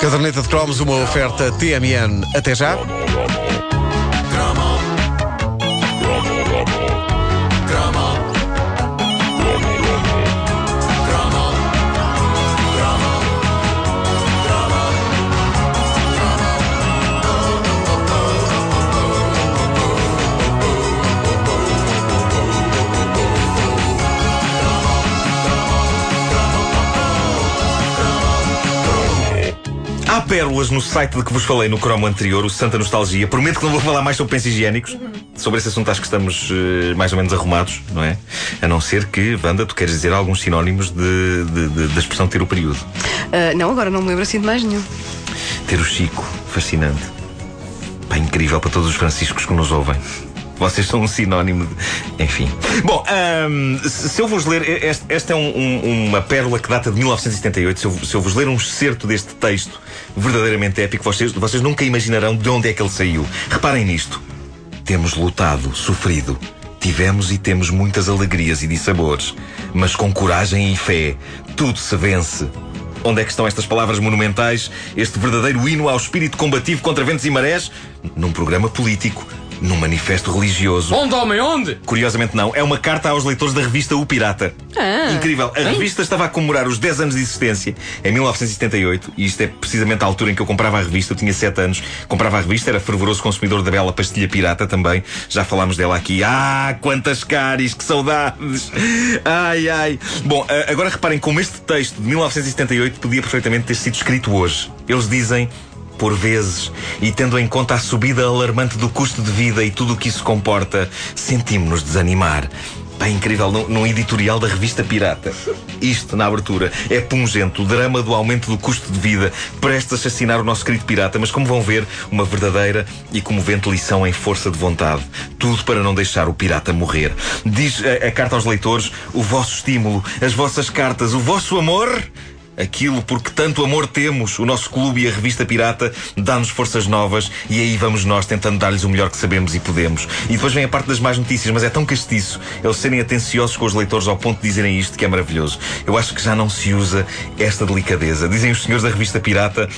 Caderneta de Cromos, uma oferta TMN. Até já. Pérolas no site de que vos falei no cromo anterior, o Santa Nostalgia. Prometo que não vou falar mais sobre pensos higiênicos. Sobre esse assunto acho que estamos eh, mais ou menos arrumados, não é? A não ser que, Wanda, tu queres dizer alguns sinónimos de, de- de- da expressão ter o período. Ah, não, agora não me lembro assim de mais nenhum. Ter o Chico, fascinante. Pá, incrível para todos os franciscos que nos ouvem. Vocês são um sinónimo de... Enfim. Bom, ahm, se eu vos ler... Esta é um- um- uma pérola que data de 1978. Se eu, se eu vos ler um excerto deste texto verdadeiramente épico, vocês, vocês nunca imaginarão de onde é que ele saiu. Reparem nisto. Temos lutado, sofrido. Tivemos e temos muitas alegrias e dissabores. Mas com coragem e fé, tudo se vence. Onde é que estão estas palavras monumentais? Este verdadeiro hino ao espírito combativo contra ventos e marés? Num programa político, num manifesto religioso. Onde, homem, onde? Curiosamente não, é uma carta aos leitores da revista O Pirata. Ah, Incrível. A revista estava a comemorar os 10 anos de existência em 1978 e isto é precisamente a altura em que eu comprava a revista. Eu tinha 7 anos, comprava a revista, era fervoroso consumidor da bela pastilha pirata também. Já falámos dela aqui. Ah, quantas caris, que saudades! Ai, ai. Bom, ah, agora reparem como este texto de 1978 podia perfeitamente ter sido escrito hoje. Eles dizem por vezes, e tendo em conta a subida alarmante do custo de vida e tudo o que isso comporta, sentimos-nos desanimar. Pá, incrível, num, num editorial da revista Pirata. Isto, na abertura, é pungente, o drama do aumento do custo de vida, prestes a assassinar o nosso querido pirata, mas como vão ver, uma verdadeira e comovente lição em força de vontade. Tudo para não deixar o pirata morrer. Diz a, a carta aos leitores, o vosso estímulo, as vossas cartas, o vosso amor Aquilo porque tanto amor temos, o nosso clube e a revista Pirata dá-nos forças novas e aí vamos nós tentando dar-lhes o melhor que sabemos e podemos. E depois vem a parte das más notícias, mas é tão castiço eles serem atenciosos com os leitores ao ponto de dizerem isto que é maravilhoso. Eu acho que já não se usa esta delicadeza. Dizem os senhores da revista Pirata.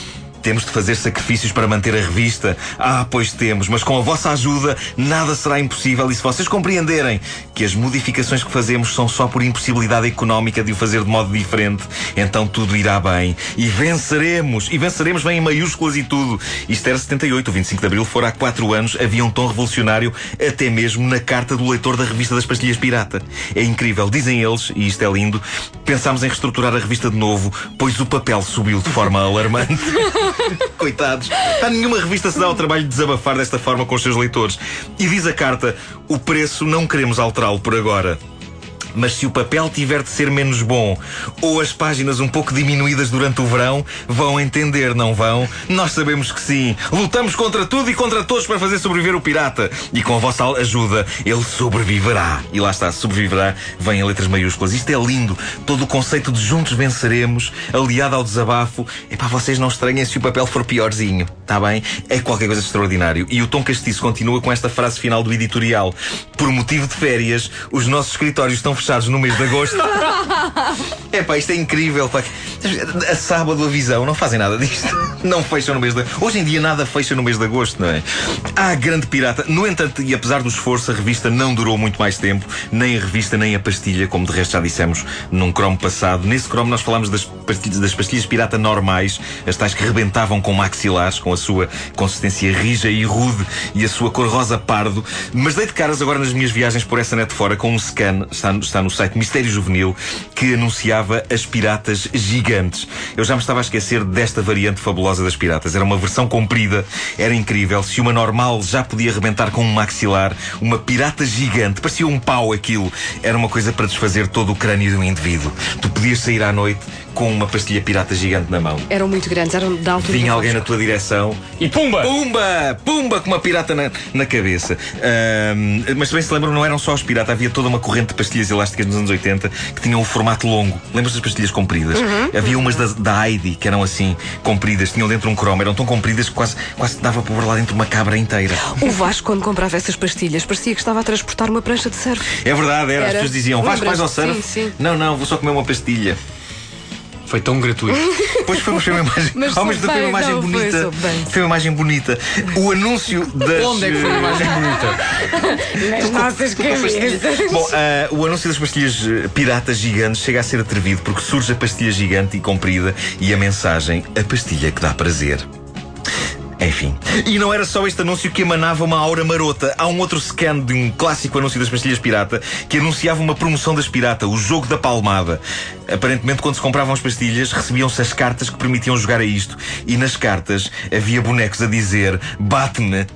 Temos de fazer sacrifícios para manter a revista. Ah, pois temos, mas com a vossa ajuda nada será impossível. E se vocês compreenderem que as modificações que fazemos são só por impossibilidade económica de o fazer de modo diferente, então tudo irá bem. E venceremos! E venceremos bem em maiúsculas e tudo. Isto era 78, o 25 de Abril fora há 4 anos, havia um tom revolucionário até mesmo na carta do leitor da revista das Pastilhas Pirata. É incrível, dizem eles, e isto é lindo, pensámos em reestruturar a revista de novo, pois o papel subiu de forma alarmante. Coitados. Há nenhuma revista se dá ao trabalho de desabafar desta forma com os seus leitores. E diz a carta: o preço não queremos alterá-lo por agora. Mas se o papel tiver de ser menos bom ou as páginas um pouco diminuídas durante o verão, vão entender, não vão? Nós sabemos que sim. Lutamos contra tudo e contra todos para fazer sobreviver o pirata. E com a vossa ajuda, ele sobreviverá. E lá está, sobreviverá, vem em letras maiúsculas. Isto é lindo. Todo o conceito de juntos venceremos, aliado ao desabafo. É para vocês não estranhem se o papel for piorzinho. Está bem? É qualquer coisa extraordinário. E o Tom Castiço continua com esta frase final do editorial. Por motivo de férias, os nossos escritórios estão fechados no mês de agosto. É pá, isto é incrível. Pá. A sábado a visão, não fazem nada disto. Não fecham no mês de Hoje em dia nada fecha no mês de agosto, não é? Ah, grande pirata. No entanto, e apesar do esforço, a revista não durou muito mais tempo. Nem a revista, nem a pastilha, como de resto já dissemos num cromo passado. Nesse cromo nós falámos das pastilhas, das pastilhas pirata normais, as tais que rebentavam com maxilares, com a sua consistência rija e rude e a sua cor rosa pardo. Mas dei de caras agora nas minhas viagens por essa net fora com um scan, está, está no site Mistério Juvenil, que anunciava as piratas gigantes. Eu já me estava a esquecer desta variante fabulosa das piratas. Era uma versão comprida, era incrível. Se uma normal já podia arrebentar com um maxilar, uma pirata gigante, parecia um pau aquilo. Era uma coisa para desfazer todo o crânio de um indivíduo. Tu podias sair à noite com uma pastilha pirata gigante na mão. Eram muito grandes, eram da altura. Vinha alguém na Vasco. tua direção E pumba! Pumba! Pumba com uma pirata na, na cabeça. Ahm, mas também se lembram, não eram só os piratas, havia toda uma corrente de pastilhas elásticas nos anos 80 que tinham o formato longo. Lembras das pastilhas compridas? Havia umas da, da Heidi que eram assim, compridas, tinham dentro um cromo, eram tão compridas que quase, quase dava para pôr lá dentro uma cabra inteira. O Vasco, quando comprava essas pastilhas, parecia que estava a transportar uma prancha de surf. É verdade, era. As Era. pessoas diziam: Vais, vais ao surf? Sim, sim. Não, não, vou só comer uma pastilha. Foi tão gratuito. Pois foi, mas foi uma imagem. Mas ao mesmo tempo foi uma imagem bem, não, foi, bonita. bem. Foi uma imagem bonita. O anúncio das. Onde é que foi a imagem bonita? Nas nossas cabeças. Bom, ah, o anúncio das pastilhas eh, piratas gigantes chega a ser atrevido porque surge a pastilha gigante e comprida e a mensagem: a pastilha que dá prazer. Enfim. E não era só este anúncio que emanava uma aura marota. Há um outro scan de um clássico anúncio das pastilhas pirata que anunciava uma promoção das pirata, o jogo da palmada. Aparentemente, quando se compravam as pastilhas, recebiam-se as cartas que permitiam jogar a isto. E nas cartas havia bonecos a dizer: bate-me.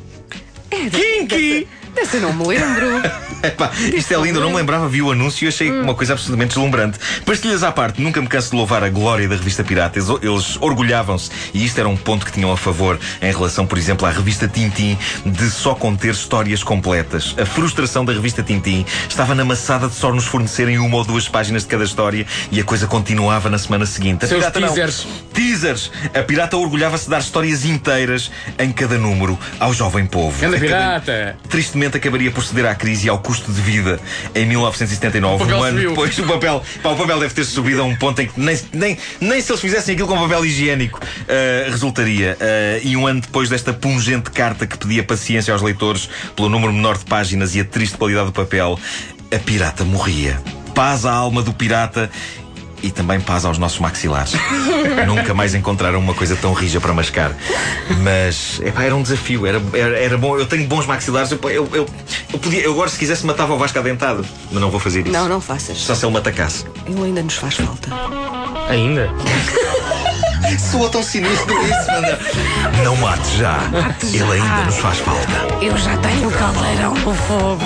Kinky! Dessa eu não me lembro. Epá, isto é lindo, eu não me lembrava, vi o anúncio e achei uma coisa absolutamente deslumbrante. Pastilhas à parte, nunca me canso de louvar a glória da revista Pirata. Eles, eles orgulhavam-se, e isto era um ponto que tinham a favor em relação, por exemplo, à revista Tintim, de só conter histórias completas. A frustração da revista Tintim estava na maçada de só nos fornecerem uma ou duas páginas de cada história e a coisa continuava na semana seguinte. A Seus Pirata não. teasers. Teasers! A Pirata orgulhava-se de dar histórias inteiras em cada número ao jovem povo. Anda A cada- pirata! Tristemente acabaria por ceder à crise e ao custo de vida em 1979, O papel um ano subiu. depois o papel, pá, o papel deve ter subido a um ponto em que nem, nem, nem se eles fizessem aquilo com papel higiênico ah, resultaria. Ah, e um ano depois desta pungente carta que pedia paciência aos leitores pelo número menor de páginas e a triste qualidade do papel, a pirata morria. Paz à alma do pirata. E também paz aos nossos maxilares. Nunca mais encontraram uma coisa tão rija para mascar. Mas epá, era um desafio, era, era, era bom. Eu tenho bons maxilares. Eu, eu, eu, eu podia, eu agora, se quisesse, matava o Vasco adentado. Mas não vou fazer isso. Não, não faças. Só se ele me atacasse. Ele ainda nos faz falta. Ainda? Soa tão sinistro isso, mano. Não mate já. Ele ainda nos faz falta. Eu já tenho o caldeirão no fogo.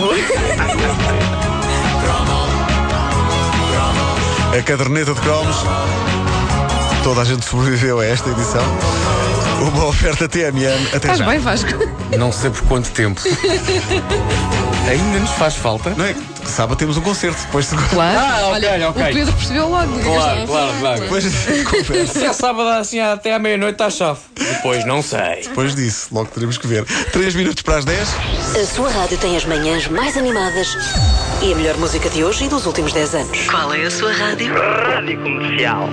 A caderneta de cromos. Toda a gente sobreviveu a esta edição. Uma oferta TMN. Até Estás já. bem, Vasco? Não sei por quanto tempo. Ainda nos faz falta? Não é? Sábado temos um concerto. Depois de, Claro. Ah, ok, Olha, ok. o Pedro percebeu logo. Claro, claro, claro. depois. Se é sábado assim até à meia-noite está chave. Depois não sei. Depois disso, logo teremos que ver. 3 minutos para as 10. A sua rádio tem as manhãs mais animadas e a melhor música de hoje e dos últimos 10 anos. Qual é a sua rádio? Rádio Comercial.